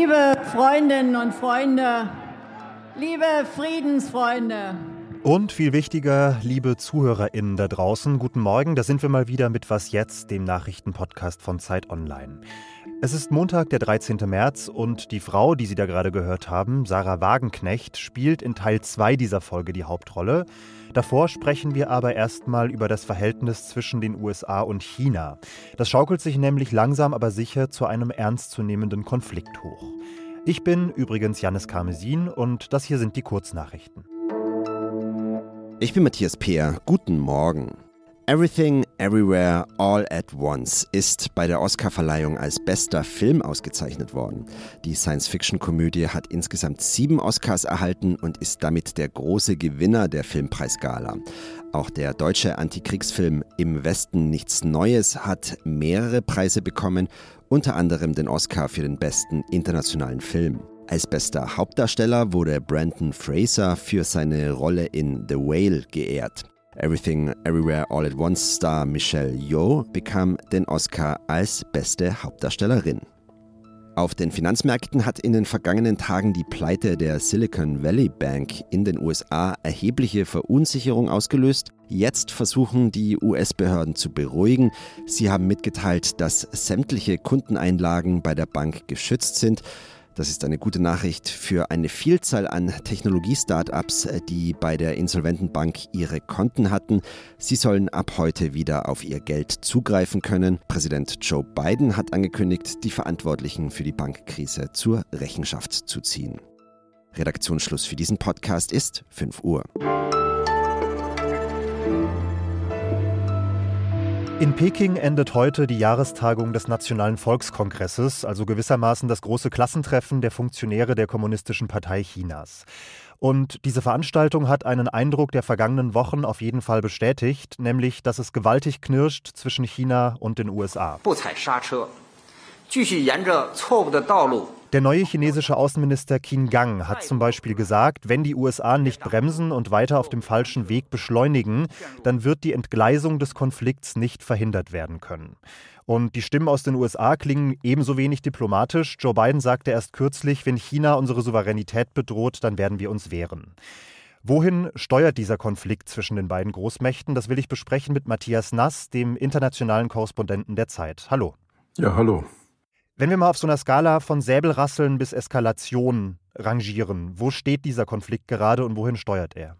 Liebe Freundinnen und Freunde, liebe Friedensfreunde. Und viel wichtiger, liebe ZuhörerInnen da draußen, guten Morgen. Da sind wir mal wieder mit Was Jetzt, dem Nachrichtenpodcast von Zeit Online. Es ist Montag, der 13. März und die Frau, die Sie da gerade gehört haben, Sarah Wagenknecht, spielt in Teil 2 dieser Folge die Hauptrolle. Davor sprechen wir aber erstmal über das Verhältnis zwischen den USA und China. Das schaukelt sich nämlich langsam aber sicher zu einem ernstzunehmenden Konflikt hoch. Ich bin übrigens Janis Karmesin und das hier sind die Kurznachrichten. Ich bin Matthias Peer. Guten Morgen. Everything, Everywhere, All at Once ist bei der Oscarverleihung als bester Film ausgezeichnet worden. Die Science-Fiction-Komödie hat insgesamt sieben Oscars erhalten und ist damit der große Gewinner der Filmpreisgala. Auch der deutsche Antikriegsfilm Im Westen nichts Neues hat mehrere Preise bekommen, unter anderem den Oscar für den besten internationalen Film. Als bester Hauptdarsteller wurde Brandon Fraser für seine Rolle in The Whale geehrt. Everything Everywhere All at Once Star Michelle Yeoh bekam den Oscar als beste Hauptdarstellerin. Auf den Finanzmärkten hat in den vergangenen Tagen die Pleite der Silicon Valley Bank in den USA erhebliche Verunsicherung ausgelöst. Jetzt versuchen die US-Behörden zu beruhigen. Sie haben mitgeteilt, dass sämtliche Kundeneinlagen bei der Bank geschützt sind. Das ist eine gute Nachricht für eine Vielzahl an Technologie-Startups, die bei der insolventen Bank ihre Konten hatten. Sie sollen ab heute wieder auf ihr Geld zugreifen können. Präsident Joe Biden hat angekündigt, die Verantwortlichen für die Bankkrise zur Rechenschaft zu ziehen. Redaktionsschluss für diesen Podcast ist 5 Uhr. In Peking endet heute die Jahrestagung des Nationalen Volkskongresses, also gewissermaßen das große Klassentreffen der Funktionäre der Kommunistischen Partei Chinas. Und diese Veranstaltung hat einen Eindruck der vergangenen Wochen auf jeden Fall bestätigt, nämlich dass es gewaltig knirscht zwischen China und den USA. Der neue chinesische Außenminister Qin Gang hat zum Beispiel gesagt, wenn die USA nicht bremsen und weiter auf dem falschen Weg beschleunigen, dann wird die Entgleisung des Konflikts nicht verhindert werden können. Und die Stimmen aus den USA klingen ebenso wenig diplomatisch. Joe Biden sagte erst kürzlich, wenn China unsere Souveränität bedroht, dann werden wir uns wehren. Wohin steuert dieser Konflikt zwischen den beiden Großmächten? Das will ich besprechen mit Matthias Nass, dem internationalen Korrespondenten der Zeit. Hallo. Ja, hallo. Wenn wir mal auf so einer Skala von Säbelrasseln bis Eskalation rangieren, wo steht dieser Konflikt gerade und wohin steuert er?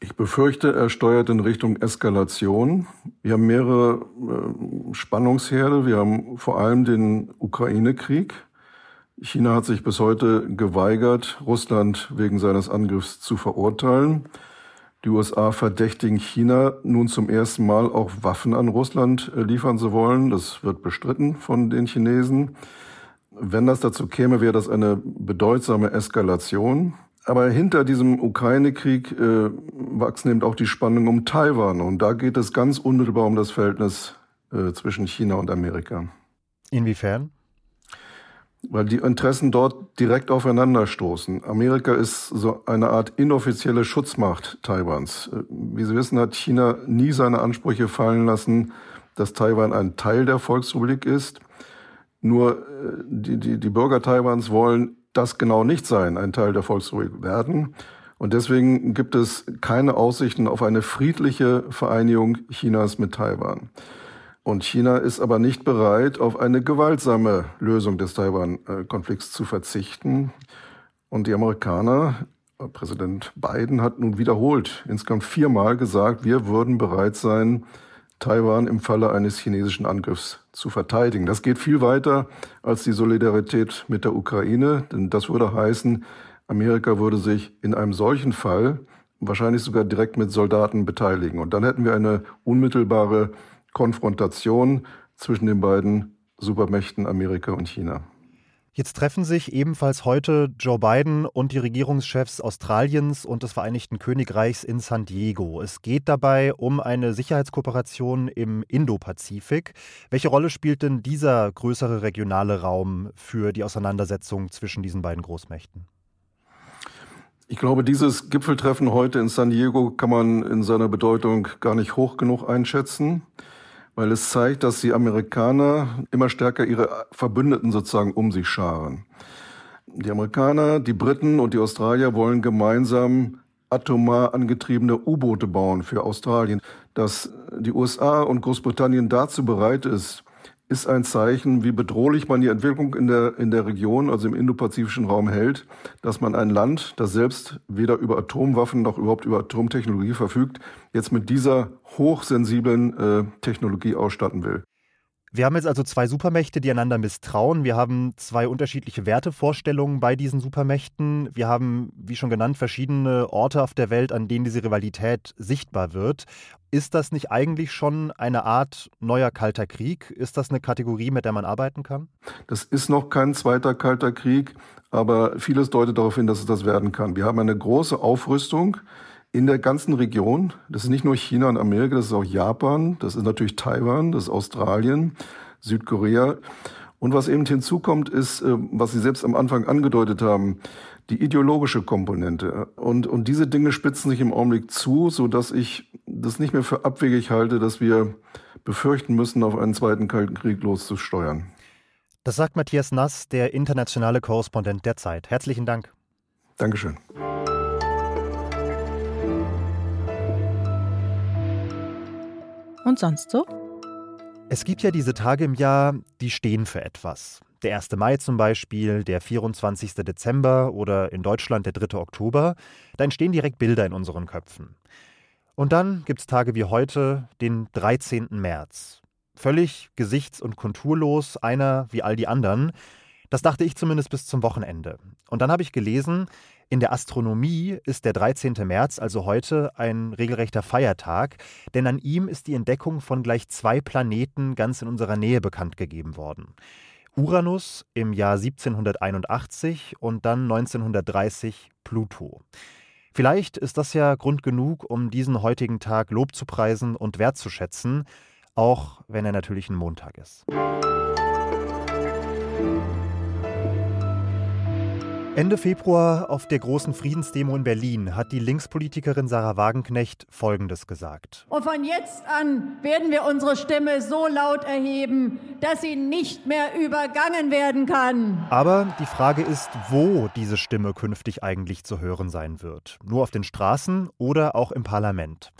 Ich befürchte, er steuert in Richtung Eskalation. Wir haben mehrere äh, Spannungsherde. Wir haben vor allem den Ukraine-Krieg. China hat sich bis heute geweigert, Russland wegen seines Angriffs zu verurteilen. Die USA verdächtigen China nun zum ersten Mal auch Waffen an Russland äh, liefern zu wollen. Das wird bestritten von den Chinesen. Wenn das dazu käme, wäre das eine bedeutsame Eskalation. Aber hinter diesem Ukraine-Krieg äh, wachsen eben auch die Spannungen um Taiwan. Und da geht es ganz unmittelbar um das Verhältnis äh, zwischen China und Amerika. Inwiefern? Weil die Interessen dort direkt aufeinanderstoßen. Amerika ist so eine Art inoffizielle Schutzmacht Taiwans. Wie Sie wissen, hat China nie seine Ansprüche fallen lassen, dass Taiwan ein Teil der Volksrepublik ist. Nur äh, die, die, die Bürger Taiwans wollen das genau nicht sein, ein Teil der Volksrepublik werden. Und deswegen gibt es keine Aussichten auf eine friedliche Vereinigung Chinas mit Taiwan. Und China ist aber nicht bereit, auf eine gewaltsame Lösung des Taiwan-Konflikts zu verzichten. Und die Amerikaner, Präsident Biden hat nun wiederholt, insgesamt viermal gesagt, wir würden bereit sein, Taiwan im Falle eines chinesischen Angriffs zu verteidigen. Das geht viel weiter als die Solidarität mit der Ukraine, denn das würde heißen, Amerika würde sich in einem solchen Fall wahrscheinlich sogar direkt mit Soldaten beteiligen. Und dann hätten wir eine unmittelbare Konfrontation zwischen den beiden Supermächten Amerika und China. Jetzt treffen sich ebenfalls heute Joe Biden und die Regierungschefs Australiens und des Vereinigten Königreichs in San Diego. Es geht dabei um eine Sicherheitskooperation im Indopazifik. Welche Rolle spielt denn dieser größere regionale Raum für die Auseinandersetzung zwischen diesen beiden Großmächten? Ich glaube, dieses Gipfeltreffen heute in San Diego kann man in seiner Bedeutung gar nicht hoch genug einschätzen weil es zeigt, dass die Amerikaner immer stärker ihre Verbündeten sozusagen um sich scharen. Die Amerikaner, die Briten und die Australier wollen gemeinsam atomar angetriebene U-Boote bauen für Australien. Dass die USA und Großbritannien dazu bereit ist, ist ein Zeichen, wie bedrohlich man die Entwicklung in der, in der Region, also im indopazifischen Raum hält, dass man ein Land, das selbst weder über Atomwaffen noch überhaupt über Atomtechnologie verfügt, jetzt mit dieser hochsensiblen äh, Technologie ausstatten will. Wir haben jetzt also zwei Supermächte, die einander misstrauen. Wir haben zwei unterschiedliche Wertevorstellungen bei diesen Supermächten. Wir haben, wie schon genannt, verschiedene Orte auf der Welt, an denen diese Rivalität sichtbar wird. Ist das nicht eigentlich schon eine Art neuer kalter Krieg? Ist das eine Kategorie, mit der man arbeiten kann? Das ist noch kein zweiter kalter Krieg, aber vieles deutet darauf hin, dass es das werden kann. Wir haben eine große Aufrüstung in der ganzen Region. Das ist nicht nur China und Amerika, das ist auch Japan, das ist natürlich Taiwan, das ist Australien, Südkorea. Und was eben hinzukommt, ist, äh, was Sie selbst am Anfang angedeutet haben, die ideologische Komponente. Und, und diese Dinge spitzen sich im Augenblick zu, so dass ich das nicht mehr für abwegig halte, dass wir befürchten müssen, auf einen zweiten Kalten Krieg loszusteuern. Das sagt Matthias Nass, der internationale Korrespondent der Zeit. Herzlichen Dank. Dankeschön. Und sonst so? Es gibt ja diese Tage im Jahr, die stehen für etwas. Der 1. Mai zum Beispiel, der 24. Dezember oder in Deutschland der 3. Oktober. Da entstehen direkt Bilder in unseren Köpfen. Und dann gibt es Tage wie heute, den 13. März. Völlig gesichts- und konturlos, einer wie all die anderen. Das dachte ich zumindest bis zum Wochenende. Und dann habe ich gelesen, in der Astronomie ist der 13. März, also heute, ein regelrechter Feiertag, denn an ihm ist die Entdeckung von gleich zwei Planeten ganz in unserer Nähe bekannt gegeben worden. Uranus im Jahr 1781 und dann 1930 Pluto. Vielleicht ist das ja Grund genug, um diesen heutigen Tag Lob zu preisen und wertzuschätzen, auch wenn er natürlich ein Montag ist. Ende Februar auf der großen Friedensdemo in Berlin hat die Linkspolitikerin Sarah Wagenknecht Folgendes gesagt. Und von jetzt an werden wir unsere Stimme so laut erheben, dass sie nicht mehr übergangen werden kann. Aber die Frage ist, wo diese Stimme künftig eigentlich zu hören sein wird. Nur auf den Straßen oder auch im Parlament.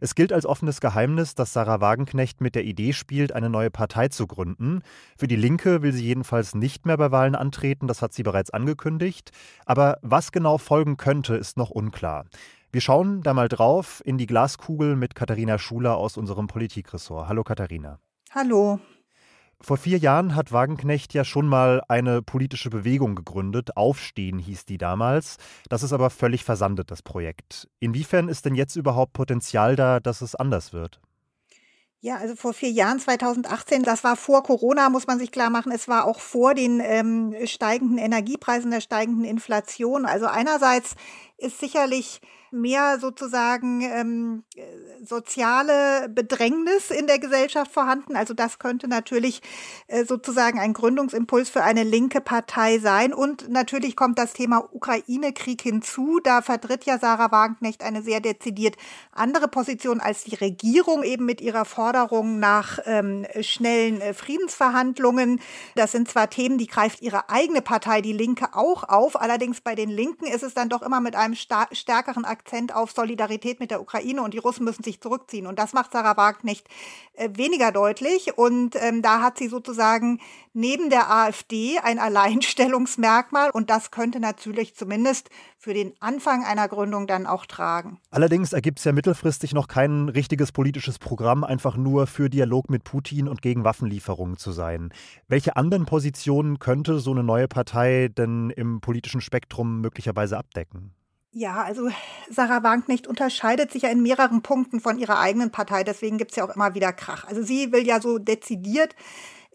Es gilt als offenes Geheimnis, dass Sarah Wagenknecht mit der Idee spielt, eine neue Partei zu gründen. Für die Linke will sie jedenfalls nicht mehr bei Wahlen antreten, das hat sie bereits angekündigt. Aber was genau folgen könnte, ist noch unklar. Wir schauen da mal drauf in die Glaskugel mit Katharina Schuler aus unserem Politikressort. Hallo Katharina. Hallo. Vor vier Jahren hat Wagenknecht ja schon mal eine politische Bewegung gegründet. Aufstehen hieß die damals. Das ist aber völlig versandet, das Projekt. Inwiefern ist denn jetzt überhaupt Potenzial da, dass es anders wird? Ja, also vor vier Jahren, 2018, das war vor Corona, muss man sich klar machen. Es war auch vor den ähm, steigenden Energiepreisen, der steigenden Inflation. Also einerseits ist sicherlich mehr sozusagen ähm, soziale Bedrängnis in der Gesellschaft vorhanden. Also das könnte natürlich äh, sozusagen ein Gründungsimpuls für eine linke Partei sein. Und natürlich kommt das Thema Ukraine-Krieg hinzu. Da vertritt ja Sarah Wagenknecht eine sehr dezidiert andere Position als die Regierung eben mit ihrer Forderung nach ähm, schnellen äh, Friedensverhandlungen. Das sind zwar Themen, die greift ihre eigene Partei, die Linke, auch auf. Allerdings bei den Linken ist es dann doch immer mit einem stärkeren Akzent auf Solidarität mit der Ukraine und die Russen müssen sich zurückziehen. Und das macht Sarah Wagenknecht äh, weniger deutlich. Und ähm, da hat sie sozusagen neben der AfD ein Alleinstellungsmerkmal. Und das könnte natürlich zumindest für den Anfang einer Gründung dann auch tragen. Allerdings ergibt es ja mittelfristig noch kein richtiges politisches Programm, einfach nur für Dialog mit Putin und gegen Waffenlieferungen zu sein. Welche anderen Positionen könnte so eine neue Partei denn im politischen Spektrum möglicherweise abdecken? Ja, also Sarah Wagenknecht unterscheidet sich ja in mehreren Punkten von ihrer eigenen Partei. Deswegen gibt es ja auch immer wieder Krach. Also sie will ja so dezidiert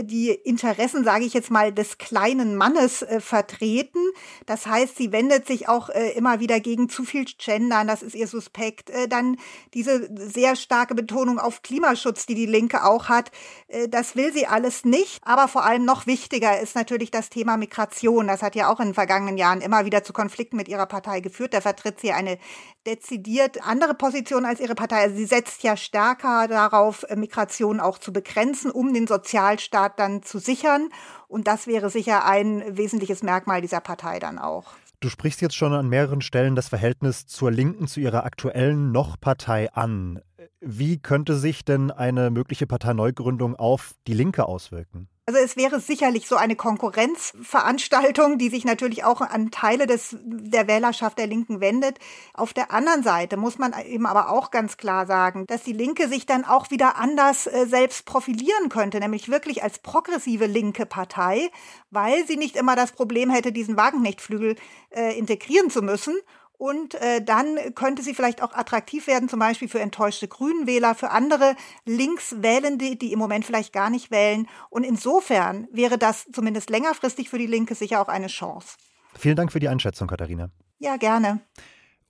die Interessen, sage ich jetzt mal, des kleinen Mannes äh, vertreten. Das heißt, sie wendet sich auch äh, immer wieder gegen zu viel Gendern, das ist ihr suspekt. Äh, dann diese sehr starke Betonung auf Klimaschutz, die die Linke auch hat, äh, das will sie alles nicht. Aber vor allem noch wichtiger ist natürlich das Thema Migration. Das hat ja auch in den vergangenen Jahren immer wieder zu Konflikten mit ihrer Partei geführt. Da vertritt sie eine dezidiert andere Position als ihre Partei. Also sie setzt ja stärker darauf, äh, Migration auch zu begrenzen, um den Sozialstaat dann zu sichern. Und das wäre sicher ein wesentliches Merkmal dieser Partei dann auch. Du sprichst jetzt schon an mehreren Stellen das Verhältnis zur Linken zu ihrer aktuellen Noch-Partei an. Wie könnte sich denn eine mögliche Parteineugründung auf die Linke auswirken? Also es wäre sicherlich so eine Konkurrenzveranstaltung, die sich natürlich auch an Teile des, der Wählerschaft der Linken wendet. Auf der anderen Seite muss man eben aber auch ganz klar sagen, dass die Linke sich dann auch wieder anders äh, selbst profilieren könnte, nämlich wirklich als progressive linke Partei, weil sie nicht immer das Problem hätte, diesen Wagenknechtflügel äh, integrieren zu müssen und äh, dann könnte sie vielleicht auch attraktiv werden, zum Beispiel für enttäuschte Grünenwähler, für andere Linkswählende, die im Moment vielleicht gar nicht wählen. Und insofern wäre das zumindest längerfristig für die Linke sicher auch eine Chance. Vielen Dank für die Einschätzung, Katharina. Ja, gerne.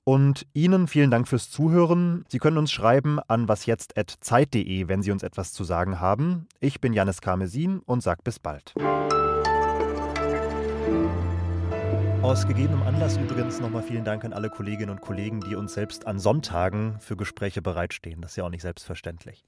Und Ihnen vielen Dank fürs Zuhören. Sie können uns schreiben an wasjetzt.zeit.de, wenn Sie uns etwas zu sagen haben. Ich bin Janis Karmesin und sage bis bald. Aus gegebenem Anlass übrigens nochmal vielen Dank an alle Kolleginnen und Kollegen, die uns selbst an Sonntagen für Gespräche bereitstehen. Das ist ja auch nicht selbstverständlich.